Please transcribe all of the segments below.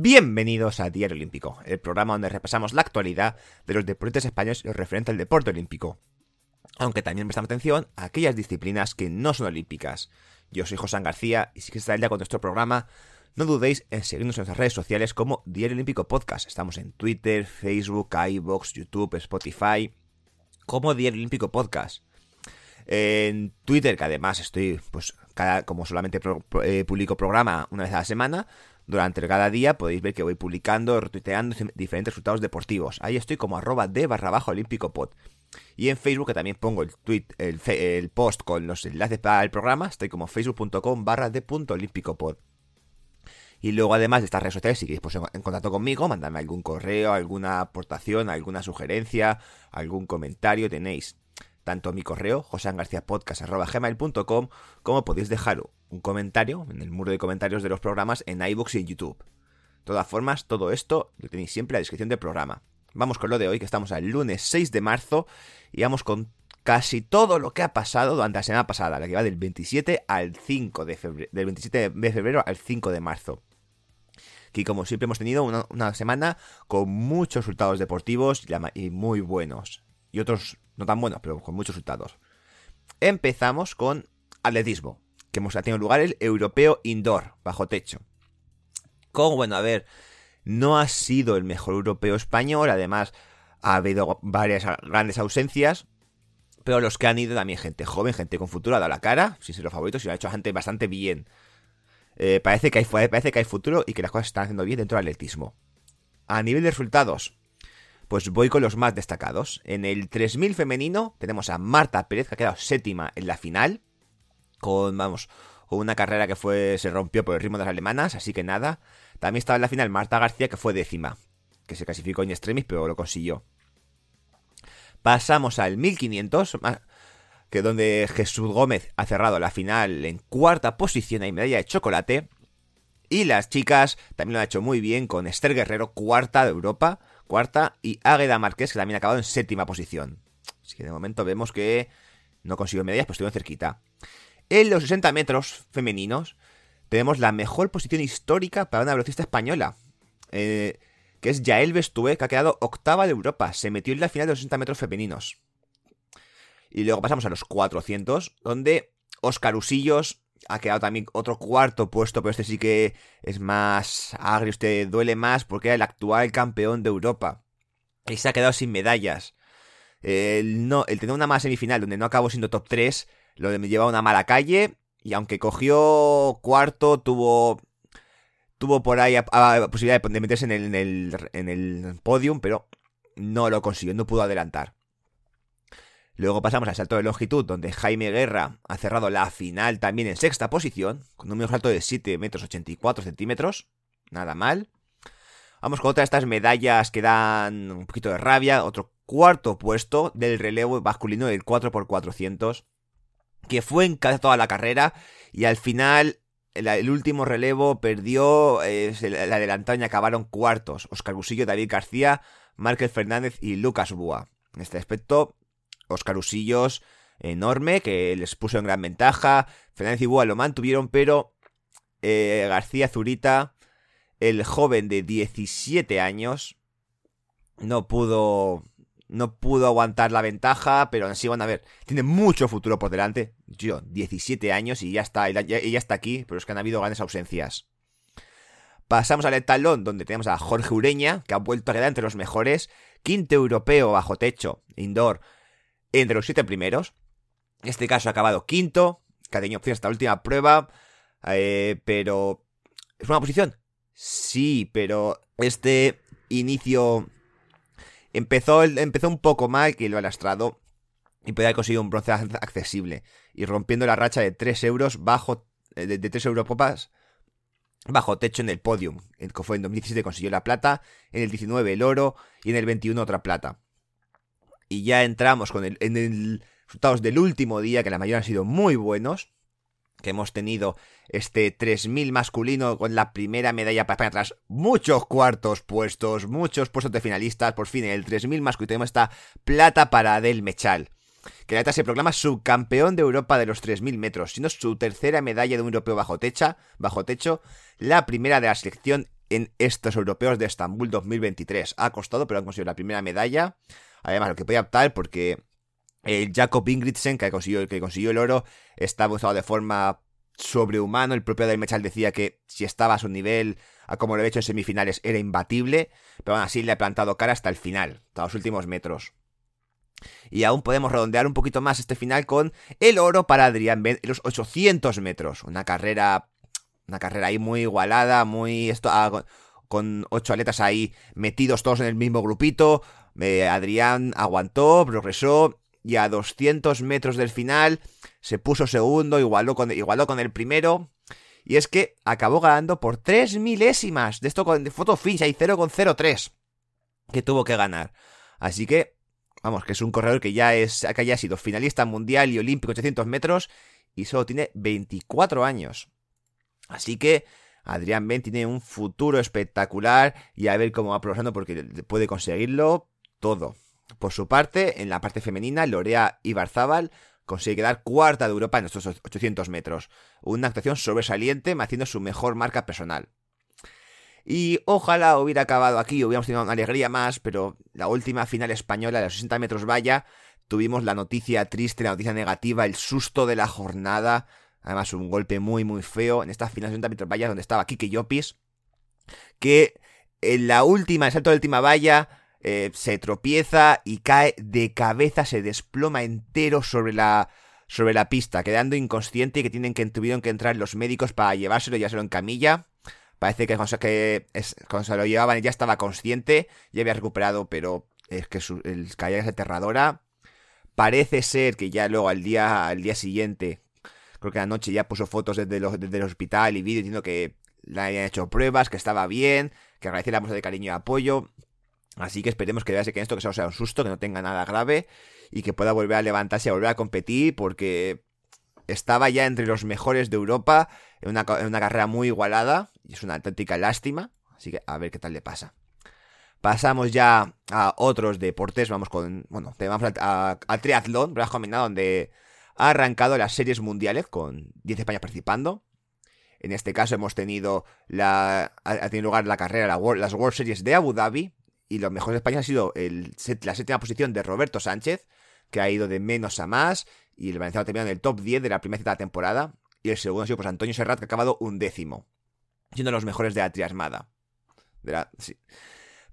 Bienvenidos a Diario Olímpico, el programa donde repasamos la actualidad de los deportes españoles y lo referente al deporte olímpico. Aunque también prestamos atención a aquellas disciplinas que no son olímpicas. Yo soy José García y si quieres estar día con nuestro programa, no dudéis en seguirnos en nuestras redes sociales como Diario Olímpico Podcast. Estamos en Twitter, Facebook, iBox, YouTube, Spotify, como Diario Olímpico Podcast. En Twitter, que además estoy, pues, cada, como solamente eh, publico programa una vez a la semana, durante cada día podéis ver que voy publicando, retuiteando diferentes resultados deportivos. Ahí estoy como arroba de barra baja olímpico pod. Y en Facebook, que también pongo el tweet, el, post con los enlaces para el programa, estoy como facebook.com barra de punto olímpico pod. Y luego, además de estas redes sociales, si queréis pues, en contacto conmigo, mandadme algún correo, alguna aportación, alguna sugerencia, algún comentario, tenéis tanto mi correo, joseangarciapodcast.gmail.com, como podéis dejar un comentario en el muro de comentarios de los programas en iBooks y en YouTube. De todas formas, todo esto lo tenéis siempre en la descripción del programa. Vamos con lo de hoy, que estamos al lunes 6 de marzo, y vamos con casi todo lo que ha pasado durante la semana pasada, la que va del 27 al 5 de febrero, del 27 de febrero al 5 de marzo. Que como siempre hemos tenido una, una semana con muchos resultados deportivos y muy buenos. Y otros no tan buenos, pero con muchos resultados. Empezamos con atletismo, que hemos tenido lugar el europeo indoor, bajo techo. Como, bueno, a ver, no ha sido el mejor europeo español, además ha habido varias grandes ausencias, pero los que han ido también gente joven, gente con futuro, ha dado la cara, sin ser los favoritos, y lo ha hecho gente bastante bien. Eh, parece, que hay, parece que hay futuro y que las cosas están haciendo bien dentro del atletismo. A nivel de resultados, pues voy con los más destacados. En el 3000 femenino tenemos a Marta Pérez, que ha quedado séptima en la final, con, vamos, una carrera que fue se rompió por el ritmo de las alemanas, así que nada. También estaba en la final Marta García, que fue décima, que se clasificó en extremis, pero lo consiguió. Pasamos al 1500, ma- que donde Jesús Gómez ha cerrado la final en cuarta posición y medalla de chocolate. Y las chicas también lo han hecho muy bien con Esther Guerrero, cuarta de Europa, cuarta, y Águeda Márquez, que también ha acabado en séptima posición. Así que de momento vemos que no consiguió medallas, pues estuvieron cerquita. En los 60 metros femeninos tenemos la mejor posición histórica para una velocista española, eh, que es Yael Bestúe, que ha quedado octava de Europa. Se metió en la final de los 60 metros femeninos. Y luego pasamos a los 400, donde Oscar Usillos ha quedado también otro cuarto puesto, pero este sí que es más agrio, este duele más porque era el actual campeón de Europa. Y se ha quedado sin medallas. El, no, el tener una mala semifinal donde no acabó siendo top 3, lo de me lleva una mala calle. Y aunque cogió cuarto, tuvo. Tuvo por ahí a, a- posibilidad de, meterse en el, en, el, podium, pero no lo consiguió, no pudo adelantar. Luego pasamos al salto de longitud, donde Jaime Guerra ha cerrado la final también en sexta posición, con un medio salto de 7 metros 84 centímetros. Nada mal. Vamos con otra de estas medallas que dan un poquito de rabia. Otro cuarto puesto del relevo masculino del 4x400, que fue en casi toda la carrera y al final el, último relevo perdió, eh, se y acabaron cuartos. Oscar Busillo, David García, Márquez Fernández y Lucas Búa. En este aspecto, Oscar Usillos enorme, que les puso en gran ventaja. Fernández y Búa lo mantuvieron, pero eh, García Zurita, el joven de 17 años, no pudo. No pudo aguantar la ventaja, pero así van a ver. Tiene mucho futuro por delante. Yo, 17 años y ya está, está aquí, pero es que han habido grandes ausencias. Pasamos al talón, donde tenemos a Jorge Ureña, que ha vuelto a quedar entre los mejores. Quinto europeo bajo techo, indoor, entre los siete primeros. En este caso ha acabado quinto, que ha tenido opción hasta la última prueba, eh, pero ¿Es una posición? Sí, pero este inicio empezó, empezó un poco mal que lo ha lastrado y podía haber conseguido un bronce accesible y rompiendo la racha de 3 euros bajo eh, de, de 3 europopas bajo techo en el podium. Que fue en 2017 consiguió la plata, en el 19 el oro y en el 21 otra plata. Y ya entramos con el, en el resultados del último día, que la mayoría han sido muy buenos. Que hemos tenido este 3000 masculino con la primera medalla para tras muchos cuartos puestos, muchos puestos de finalistas. Por fin, el 3000 masculino tenemos esta plata para Adel Mechal que la neta se proclama subcampeón de Europa de los 3.000 metros, siendo su tercera medalla de un europeo bajo, techa, bajo techo, la primera de la selección en estos europeos de Estambul 2023. Ha costado, pero han conseguido la primera medalla. Además, lo que puede optar porque el Jacob Ingridsen, que consiguió, consiguió el oro, estaba usado de forma sobrehumano. El propio Del Mechal decía que si estaba a su nivel, a como lo había hecho en semifinales, era imbatible. Pero aún así le ha plantado cara hasta el final, hasta los últimos metros. Y aún podemos redondear un poquito más este final con el oro para Adrián en los 800 metros. Una carrera, una carrera ahí muy igualada, muy esto, ah, con ocho atletas ahí metidos todos en el mismo grupito. Eh, Adrián aguantó, progresó y a 200 metros del final se puso segundo, igualó con, con el primero. Y es que acabó ganando por 3 milésimas. De esto con de foto ficha y 0,03 que tuvo que ganar. Así que Vamos, que es un corredor que ya es que haya sido finalista mundial y olímpico 800 metros y solo tiene 24 años. Así que Adrián Ben tiene un futuro espectacular y a ver cómo va progresando porque puede conseguirlo todo. Por su parte, en la parte femenina, Lorea Ibarzábal consigue quedar cuarta de Europa en estos 800 metros. Una actuación sobresaliente, haciendo su mejor marca personal. Y ojalá hubiera acabado aquí, hubiéramos tenido una alegría más, pero la última final española de los 60 metros valla, tuvimos la noticia triste, la noticia negativa, el susto de la jornada, además un golpe muy muy feo en esta final de 60 metros valla donde estaba Kike Llopis, que en la última, el salto de la última valla, eh, se tropieza y cae de cabeza, se desploma entero sobre la sobre la pista, quedando inconsciente y que tienen que tuvieron que entrar los médicos para llevárselo y llevárselo en camilla. Parece que cuando, se lo llevaban ya estaba consciente, ya había recuperado, pero es que su, el caída es aterradora. Parece ser que ya luego al día, al día siguiente, creo que anoche ya puso fotos desde, el hospital y vídeo diciendo que le habían hecho pruebas, que estaba bien, que agradecía la muestra de cariño y apoyo. Así que esperemos que veas que esto que sea un susto, que no tenga nada grave y que pueda volver a levantarse y a volver a competir porque estaba ya entre los mejores de Europa en una, carrera muy igualada y es una auténtica lástima, así que a ver qué tal le pasa. Pasamos ya a otros deportes, vamos con, bueno, vamos a, a, triatlón, combinado donde ha arrancado las series mundiales con 10 España participando. En este caso hemos tenido la, ha tenido lugar la carrera, las World Series de Abu Dhabi, y lo mejor de España ha sido la séptima posición de Roberto Sánchez, que ha ido de menos a más, y el Valenciano ha terminado en el top 10 de la primera cita de la temporada, y el segundo ha sido pues Antonio Serrat, que ha acabado un décimo, siendo los mejores de la triasmada.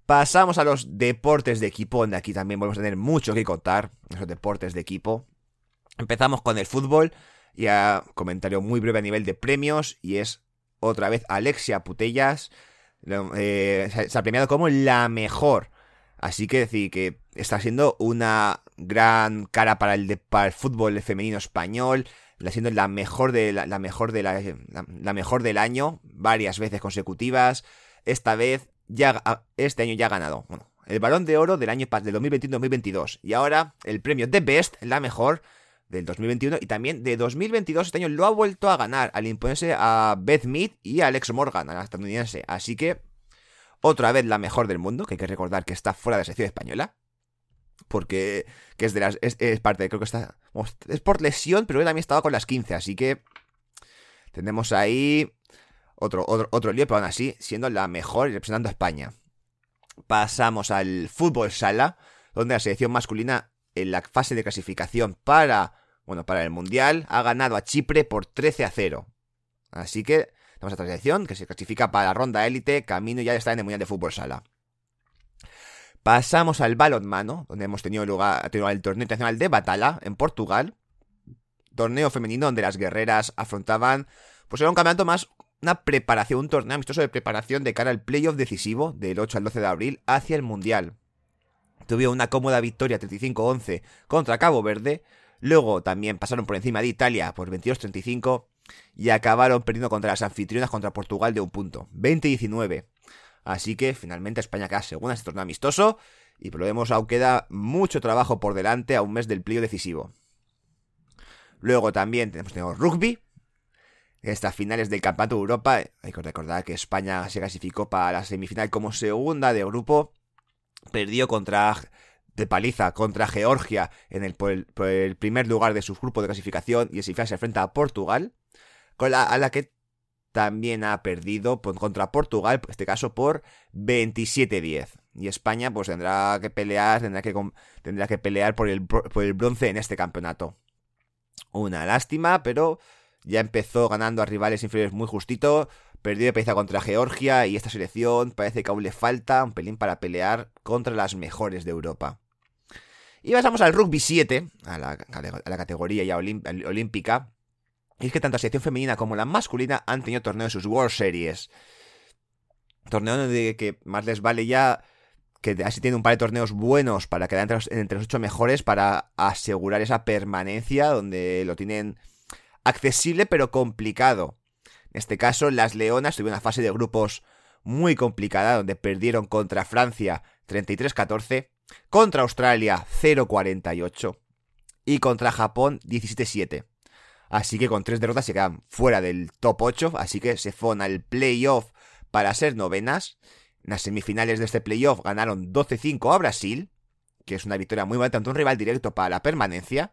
Pasamos a los deportes de equipo, donde aquí también vamos a tener mucho que contar, esos deportes de equipo. Empezamos con el fútbol, ya comentario muy breve a nivel de premios, y es otra vez Alexia Putellas, eh, se ha premiado como la mejor. Así que decir que está siendo una gran cara para el, para el fútbol femenino español siendo la mejor de la, mejor de la, mejor del año varias veces consecutivas. Esta vez ya este año ya ha ganado. El Balón de Oro del año del 2021-2022 y ahora el premio de Best, la mejor del 2021 y también de 2022 este año lo ha vuelto a ganar al imponerse a Beth Mead y a Alex Morgan, a la estadounidense. Así que otra vez la mejor del mundo, que hay que recordar que está fuera de la sección española porque que es de las es, parte, creo que está es por lesión, pero él también estaba con las 15, así que tenemos ahí otro otro, otro lío, pero aún así siendo la mejor y representando a España. Pasamos al fútbol sala, donde la selección masculina en la fase de clasificación para bueno, para el Mundial ha ganado a Chipre por 13 a 0. Así que tenemos a selección que se clasifica para la ronda élite, camino ya está en el Mundial de Fútbol Sala. Pasamos al balonmano, donde hemos tenido lugar tenido el torneo internacional de Batala en Portugal. Torneo femenino donde las guerreras afrontaban, pues era un campeonato más, una preparación, un torneo amistoso de preparación de cara al playoff decisivo del 8 al 12 de abril hacia el Mundial. Tuvieron una cómoda victoria 35-11 contra Cabo Verde, luego también pasaron por encima de Italia por 22-35 y acabaron perdiendo contra las anfitrionas contra Portugal de un punto, 20-19. Así que finalmente España queda segunda en este torneo amistoso y por lo vemos aún queda mucho trabajo por delante a un mes del playoff decisivo. Luego también tenemos, tenemos rugby, estas finales del Campeonato de Europa. Hay que recordar que España se clasificó para la semifinal como segunda de grupo. Perdió contra de paliza contra Georgia en el, por, el, primer lugar de su grupo de clasificación y en semifinal se enfrenta a Portugal, con la, a la que también ha perdido contra Portugal, en este caso por 27-10. Y España pues tendrá que pelear, tendrá que, tendrá que pelear por el, por el bronce en este campeonato. Una lástima, pero ya empezó ganando a rivales inferiores muy justito, perdió de paliza contra Georgia y esta selección parece que aún le falta un pelín para pelear contra las mejores de Europa. Y pasamos al rugby 7, a la, categoría ya olímpica. Y es que tanto la selección femenina como la masculina han tenido torneos en sus World Series. Torneo de que más les vale ya que así tienen un par de torneos buenos para quedar entre los, entre los ocho mejores para asegurar esa permanencia donde lo tienen accesible pero complicado. En este caso, las Leonas tuvieron una fase de grupos muy complicada donde perdieron contra Francia 33-14, contra Australia 0-48 y contra Japón 17-7. Así que con tres derrotas se quedan fuera del top 8, así que se fueron al playoff para ser novenas. En las semifinales de este playoff ganaron 12-5 a Brasil, que es una victoria muy buena, tanto un rival directo para la permanencia,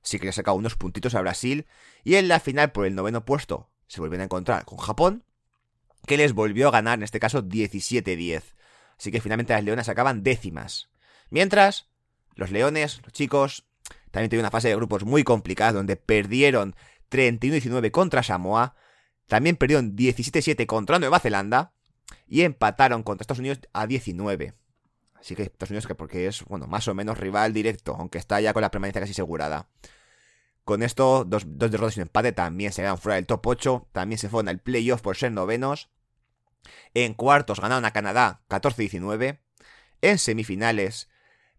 sí que le ha sacado unos puntitos a Brasil. Y en la final, por el noveno puesto, se volvieron a encontrar con Japón, que les volvió a ganar, en este caso 17-10. Así que finalmente las leonas acaban décimas. Mientras, los leones, los chicos, también tuvieron una fase de grupos muy complicada donde perdieron 31-19 contra Samoa, también perdieron 17-7 contra Nueva Zelanda y empataron contra Estados Unidos a 19. Así que Estados Unidos que porque es, bueno, más o menos rival directo, aunque está ya con la permanencia casi asegurada. Con esto, dos, dos derrotas y un empate también se quedan fuera del top 8. También se fueron al playoff por ser novenos. En cuartos ganaron a Canadá 14-19. En semifinales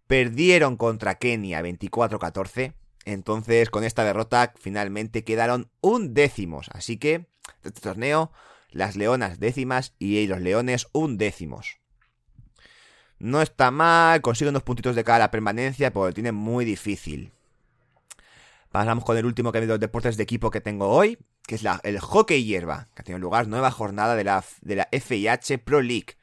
perdieron contra Kenia 24-14. Entonces, con esta derrota, finalmente quedaron un décimos. Así que, este torneo, las leonas décimas y los leones un décimos. No está mal, consigue unos puntitos de cada la permanencia, pero lo tiene muy difícil. Pasamos con el último que de los deportes de equipo que tengo hoy, que es la, el hockey hierba, que ha tenido lugar nueva jornada de la, de la FIH Pro League.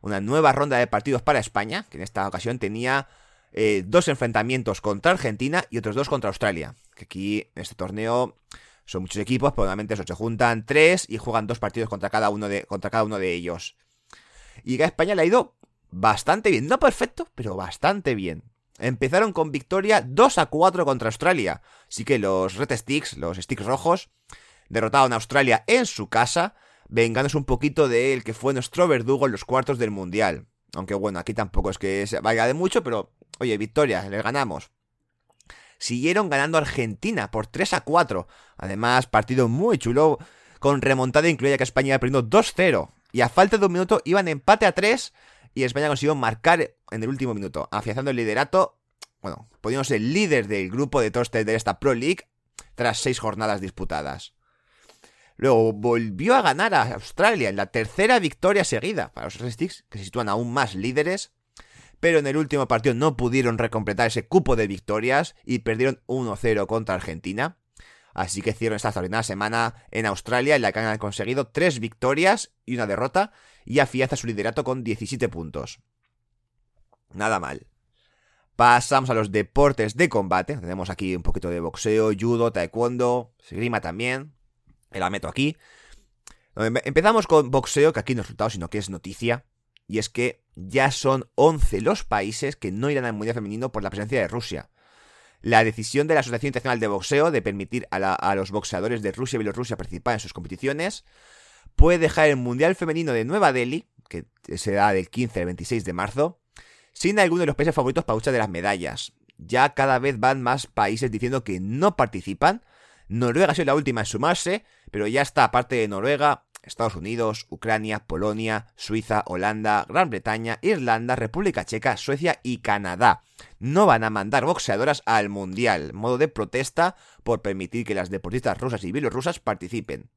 Una nueva ronda de partidos para España, que en esta ocasión tenía eh, dos enfrentamientos contra Argentina y otros dos contra Australia. Que aquí en este torneo son muchos equipos, pero normalmente se juntan tres y juegan dos partidos contra cada uno de, contra cada uno de ellos. Y a España le ha ido bastante bien. No perfecto, pero bastante bien. Empezaron con victoria 2 a 4 contra Australia. Así que los Red Sticks, los Sticks rojos, derrotaron a Australia en su casa, vengándose un poquito de el que fue nuestro verdugo en los cuartos del Mundial. Aunque bueno, aquí tampoco es que se vaya de mucho, pero oye, victoria, le ganamos. Siguieron ganando Argentina por 3 a 4. Además, partido muy chulo, con remontada incluida que España iba perdiendo 2-0. Y a falta de un minuto iban empate a 3 y España consiguió marcar en el último minuto, afianzando el liderato, bueno, pudiendo ser líder del grupo de Toster de esta Pro League tras seis jornadas disputadas. Luego volvió a ganar a Australia en la tercera victoria seguida para los Sticks, que se sitúan aún más líderes, pero en el último partido no pudieron recompletar ese cupo de victorias y perdieron 1-0 contra Argentina. Así que hicieron esta extraordinaria semana en Australia en la que han conseguido tres victorias y una derrota y afianza su liderato con 17 puntos. Nada mal. Pasamos a los deportes de combate. Tenemos aquí un poquito de boxeo, judo, taekwondo, esgrima también. La meto aquí. Empezamos con boxeo, que aquí no es resultado, sino que es noticia. Y es que ya son 11 los países que no irán al Mundial Femenino por la presencia de Rusia. La decisión de la Asociación Internacional de Boxeo de permitir a, los boxeadores de Rusia y Bielorrusia participar en sus competiciones puede dejar el Mundial Femenino de Nueva Delhi, que será del 15 al 26 de marzo, sin alguno de los países favoritos para luchar de las medallas. Ya cada vez van más países diciendo que no participan. Noruega ha sido la última en sumarse, pero ya está, aparte de Noruega, Estados Unidos, Ucrania, Polonia, Suiza, Holanda, Gran Bretaña, Irlanda, República Checa, Suecia y Canadá. No van a mandar boxeadoras al Mundial, modo de protesta por permitir que las deportistas rusas y bielorrusas participen.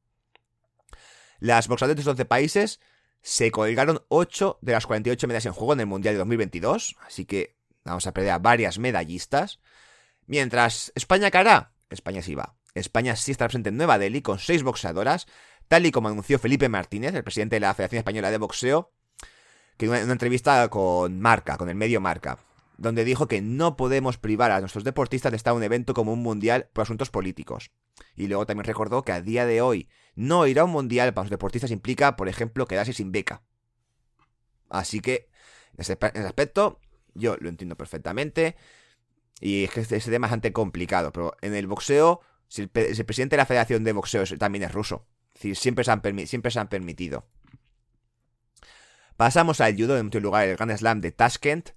Las boxeadoras de 12 países se colgaron 8 de las 48 medallas en juego en el Mundial de 2022, así que vamos a perder a varias medallistas. Mientras España cara, España sí va. España sí está presente en Nueva Delhi con 6 boxeadoras, tal y como anunció Felipe Martínez, el presidente de la Federación Española de Boxeo, que en una entrevista con Marca, con el medio Marca, donde dijo que no podemos privar a nuestros deportistas de estar en un evento como un mundial por asuntos políticos. Y luego también recordó que a día de hoy no ir a un mundial para los deportistas implica, por ejemplo, quedarse sin beca. Así que, en ese, aspecto, yo lo entiendo perfectamente. Y es que ese tema es bastante complicado. Pero en el boxeo, si el, presidente de la Federación de Boxeo también es ruso siempre se han, siempre se han permitido. Pasamos al judo, en último lugar el Grand Slam de Tashkent,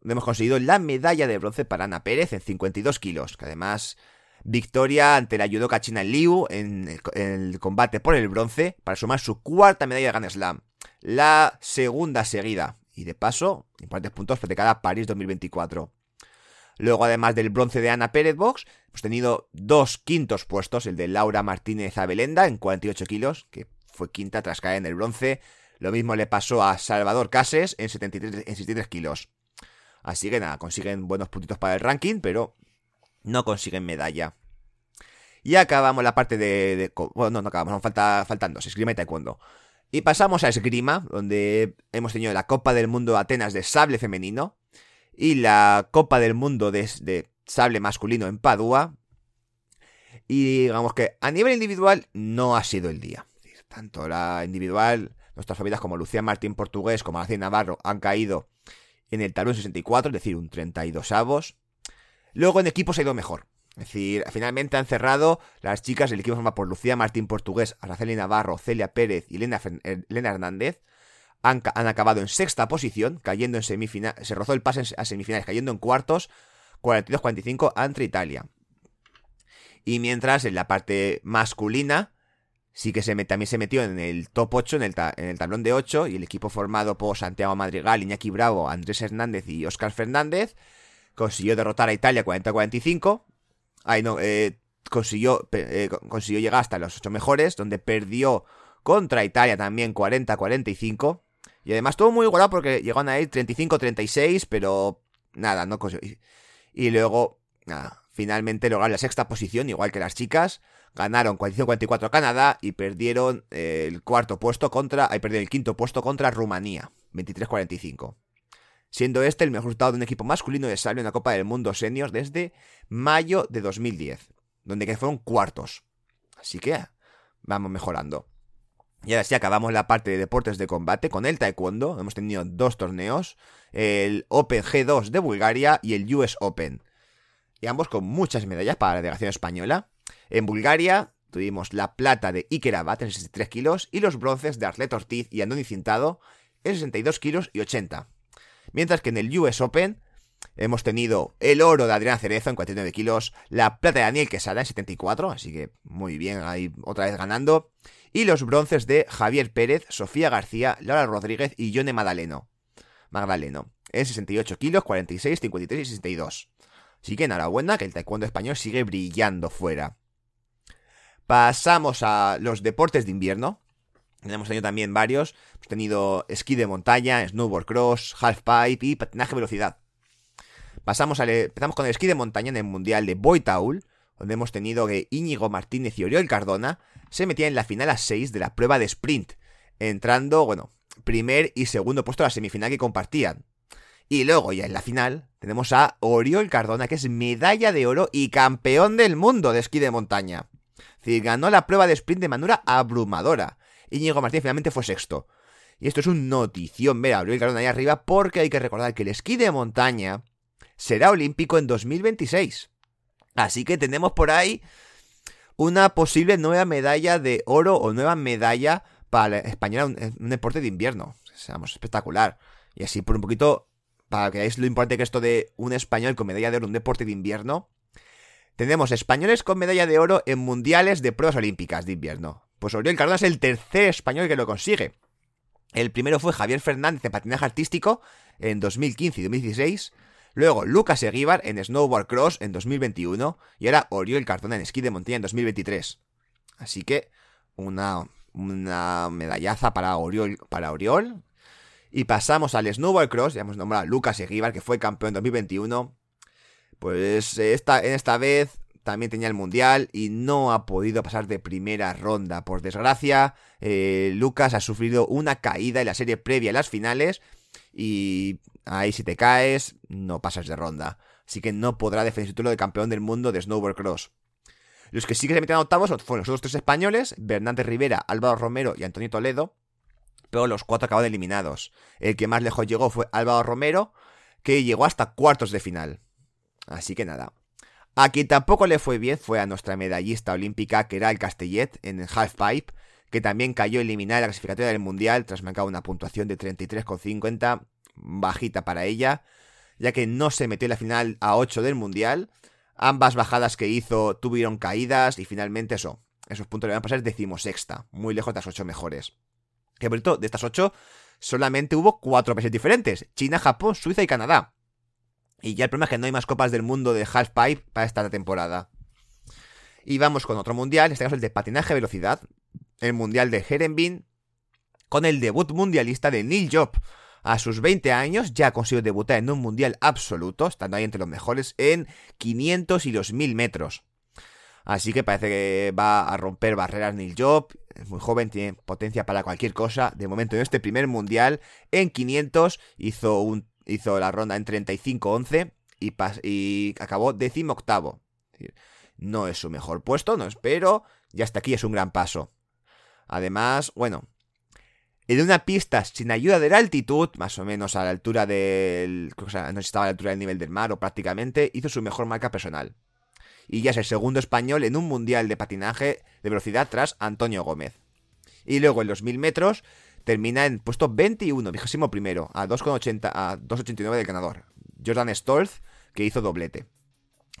donde hemos conseguido la medalla de bronce para Ana Pérez en 52 kilos, que además victoria ante la judoka china Liu en el, combate por el bronce para sumar su cuarta medalla de Grand Slam, la segunda seguida, y de paso, importantes puntos para cada París 2024. Luego, además del bronce de Ana Pérez Box, hemos tenido dos quintos puestos, el de Laura Martínez Abelenda en 48 kilos, que fue quinta tras caer en el bronce. Lo mismo le pasó a Salvador Cases en 73, en 63 kilos. Así que nada, consiguen buenos puntitos para el ranking, pero no consiguen medalla. Y acabamos la parte de... bueno, no, acabamos, falta, faltan dos, esgrima y taekwondo. Y pasamos a esgrima, donde hemos tenido la Copa del Mundo Atenas de sable femenino, y la Copa del Mundo de, sable masculino en Padua. Y digamos que a nivel individual no ha sido el día. Tanto la individual, nuestras familias como Lucía Martín Portugués, como Alcina Navarro han caído en el talón 64, es decir, un 32 avos. Luego en equipo se ha ido mejor. Es decir, finalmente han cerrado las chicas, el equipo formado por Lucía Martín Portugués, Araceli Navarro, Celia Pérez y Elena, Elena Hernández han, acabado en sexta posición, cayendo en semifinales, se rozó el pase a semifinales, cayendo en cuartos, 42-45 ante Italia. Y mientras en la parte masculina, sí que también se metió en el top 8, en el, tablón de 8, y el equipo formado por Santiago Madrigal, Iñaki Bravo, Andrés Hernández y Óscar Fernández consiguió derrotar a Italia 40-45. Ahí no, eh, consiguió, eh, consiguió llegar hasta los 8 mejores, donde perdió contra Italia también 40-45. Y además todo muy igualado porque llegaron a ir 35-36, pero nada, no consiguió. Y luego, nada, finalmente lograron la sexta posición, igual que las chicas. Ganaron 45-44 Canadá y perdieron eh, el cuarto puesto contra. Ahí perdieron el quinto puesto contra Rumanía, 23-45. Siendo este el mejor resultado de un equipo masculino de sable en la Copa del Mundo Seniors desde mayo de 2010, donde fueron cuartos. Así que vamos mejorando. Y ahora sí acabamos la parte de deportes de combate con el taekwondo. Hemos tenido dos torneos, el Open G2 de Bulgaria y el US Open. Y ambos con muchas medallas para la delegación española. En Bulgaria tuvimos la plata de Iker Abad en 63 kilos y los bronces de Arlet Ortiz y Andoni Cintado en 62 kilos y 80. Mientras que en el US Open hemos tenido el oro de Adrián Cerezo en 49 kilos, la plata de Daniel Quesada en 74, así que muy bien, ahí otra vez ganando y los bronces de Javier Pérez, Sofía García, Laura Rodríguez y Yone Magdaleno. Magdaleno, en 68 kilos, 46, 53 y 62. Así que enhorabuena que el taekwondo español sigue brillando fuera. Pasamos a los deportes de invierno. Hemos tenido también varios. Hemos tenido esquí de montaña, snowboard cross, halfpipe y patinaje velocidad. Pasamos empezamos con el esquí de montaña en el Mundial de Boitaul, donde hemos tenido que Íñigo Martínez y Oriol Cardona se metían en la final a 6 de la prueba de sprint, entrando, bueno, primer y segundo puesto de la semifinal que compartían. Y luego ya en la final tenemos a Oriol Cardona, que es medalla de oro y campeón del mundo de esquí de montaña. Es decir, ganó la prueba de sprint de manera abrumadora. Íñigo Martínez finalmente fue sexto. Y esto es un notición ver a Oriol Cardona ahí arriba porque hay que recordar que el esquí de montaña será olímpico en 2026. Así que tenemos por ahí una posible nueva medalla de oro o nueva medalla para España en un, deporte de invierno. Seamos espectacular. Y así por un poquito, para que veáis lo importante que esto de un español con medalla de oro en un deporte de invierno. Tenemos españoles con medalla de oro en mundiales de pruebas olímpicas de invierno. Pues Oriol Cardona es el tercer español que lo consigue. El primero fue Javier Fernández en patinaje artístico en 2015 y 2016. Luego Lucas Eguíbar en snowboard cross en 2021. Y ahora Oriol Cardona en esquí de montaña en 2023. Así que una, una medallaza para Oriol, para Oriol. Y pasamos al snowboard cross. Ya hemos nombrado a Lucas Eguíbar, que fue campeón en 2021. Pues esta, en esta vez también tenía el mundial y no ha podido pasar de primera ronda. Por desgracia, eh, Lucas ha sufrido una caída en la serie previa a las finales y ahí si te caes no pasas de ronda. Así que no podrá defender su título de campeón del mundo de snowboard cross. Los que sí que se metieron a octavos fueron los otros tres españoles, Bernardo Rivera, Álvaro Romero y Antonio Toledo, pero los cuatro acabaron eliminados. El que más lejos llegó fue Álvaro Romero, que llegó hasta cuartos de final. Así que nada, a quien tampoco le fue bien fue a nuestra medallista olímpica, que era el Castellet, en el halfpipe, que también cayó eliminada en la clasificatoria del Mundial tras marcar una puntuación de 33,50, bajita para ella, ya que no se metió en la final a 8 del Mundial. Ambas bajadas que hizo tuvieron caídas y finalmente eso, esos puntos le van a pasar decimosexta, muy lejos de las 8 mejores. Que por de estas 8 solamente hubo 4 países diferentes, China, Japón, Suiza y Canadá. Y ya el problema es que no hay más copas del mundo de halfpipe para esta temporada. Y vamos con otro mundial, en este caso el de patinaje velocidad, el mundial de Herenbin, con el debut mundialista de Neil Job. A sus 20 años ya ha conseguido debutar en un mundial absoluto, estando ahí entre los mejores en 500 y los 1000 metros. Así que parece que va a romper barreras Neil Job. Es muy joven, tiene potencia para cualquier cosa. De momento en este primer mundial, en 500, hizo la ronda en 35-11 y, y acabó décimo octavo. No es su mejor puesto, no espero, y hasta aquí es un gran paso. Además, bueno, en una pista sin ayuda de la altitud, más o menos a la altura del... O sea, no estaba a la altura del nivel del mar o prácticamente, hizo su mejor marca personal. Y ya es el segundo español en un mundial de patinaje de velocidad tras Antonio Gómez. Y luego en los mil metros termina en puesto 21, vigésimo primero, a 2,80 a 2,89 del ganador. Jordan Stolz, que hizo doblete.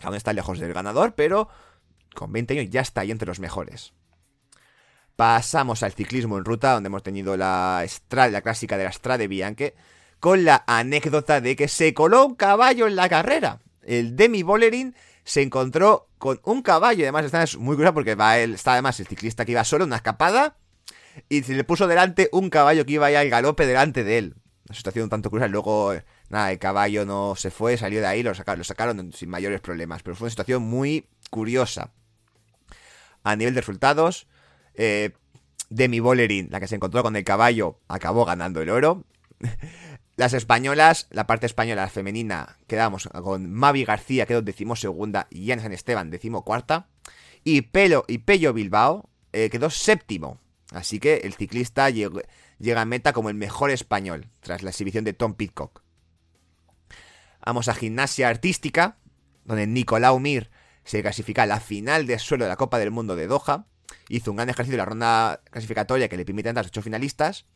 Aún está lejos del ganador, pero con 20 años ya está ahí entre los mejores. Pasamos al ciclismo en ruta, donde hemos tenido la, la clásica de la Strade Bianche, con la anécdota de que se coló un caballo en la carrera. El Demi Bolerín se encontró con un caballo, además está muy curioso porque va él, está además el ciclista que iba solo, una escapada, y se le puso delante un caballo que iba ya al galope delante de él. Una situación un tanto curiosa. Luego, nada, el caballo no se fue, salió de ahí, sacaron, lo sacaron sin mayores problemas. Pero fue una situación muy curiosa. A nivel de resultados, eh, Demi Bolerín, la que se encontró con el caballo, acabó ganando el oro. Las españolas, la parte española femenina, quedamos con Mavi García, quedó decimosegunda, y Jan San Esteban, decimocuarta. Y Pelo y Pello Bilbao eh, quedó séptimo. Así que el ciclista llega a meta como el mejor español, tras la exhibición de Tom Pitcock. Vamos a gimnasia artística, donde Nicolau Mir se clasifica a la final de suelo de la Copa del Mundo de Doha. Hizo un gran ejercicio en la ronda clasificatoria que le permite entrar a los ocho finalistas.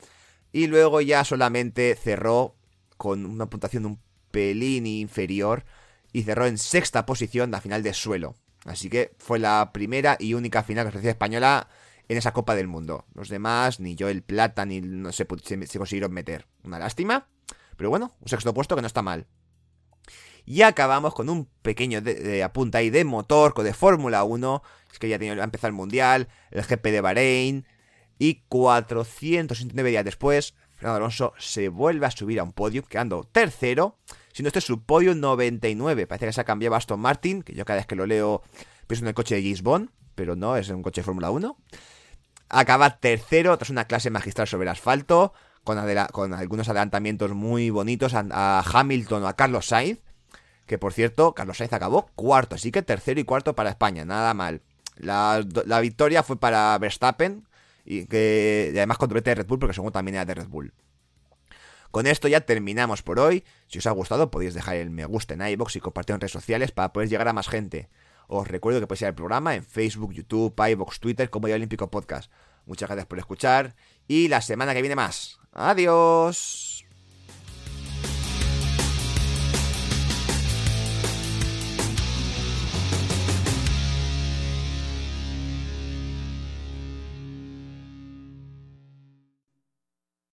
Y luego ya solamente cerró con una puntuación un pelín inferior y cerró en sexta posición la final de suelo. Así que fue la primera y única final que la española en esa Copa del Mundo. Los demás, ni yo el Plata, ni no se, consiguieron meter. Una lástima. Pero bueno, un sexto puesto que no está mal. Y acabamos con un pequeño de, apunta ahí de motor, de Fórmula 1. Es que ya ha empezado el Mundial, el GP de Bahrein. Y 469 días después, Fernando Alonso se vuelve a subir a un podio, quedando tercero. Siendo este su podio 99. Parece que se ha cambiado Aston Martin, que yo cada vez que lo leo pienso en el coche de Gisbon, pero no, es un coche de Fórmula 1 acaba tercero tras una clase magistral sobre asfalto, con, con algunos adelantamientos muy bonitos a, Hamilton o a Carlos Sainz, que por cierto, Carlos Sainz acabó cuarto, así que tercero y cuarto para España, nada mal. La, victoria fue para Verstappen, y que además controlé de Red Bull, porque segundo también era de Red Bull. Con esto ya terminamos por hoy. Si os ha gustado, podéis dejar el me gusta en iBox y compartir en redes sociales para poder llegar a más gente. Os recuerdo que podéis ir al programa en Facebook, YouTube, iVoox, Twitter como el Olímpico Podcast. Muchas gracias por escuchar y la semana que viene más. Adiós.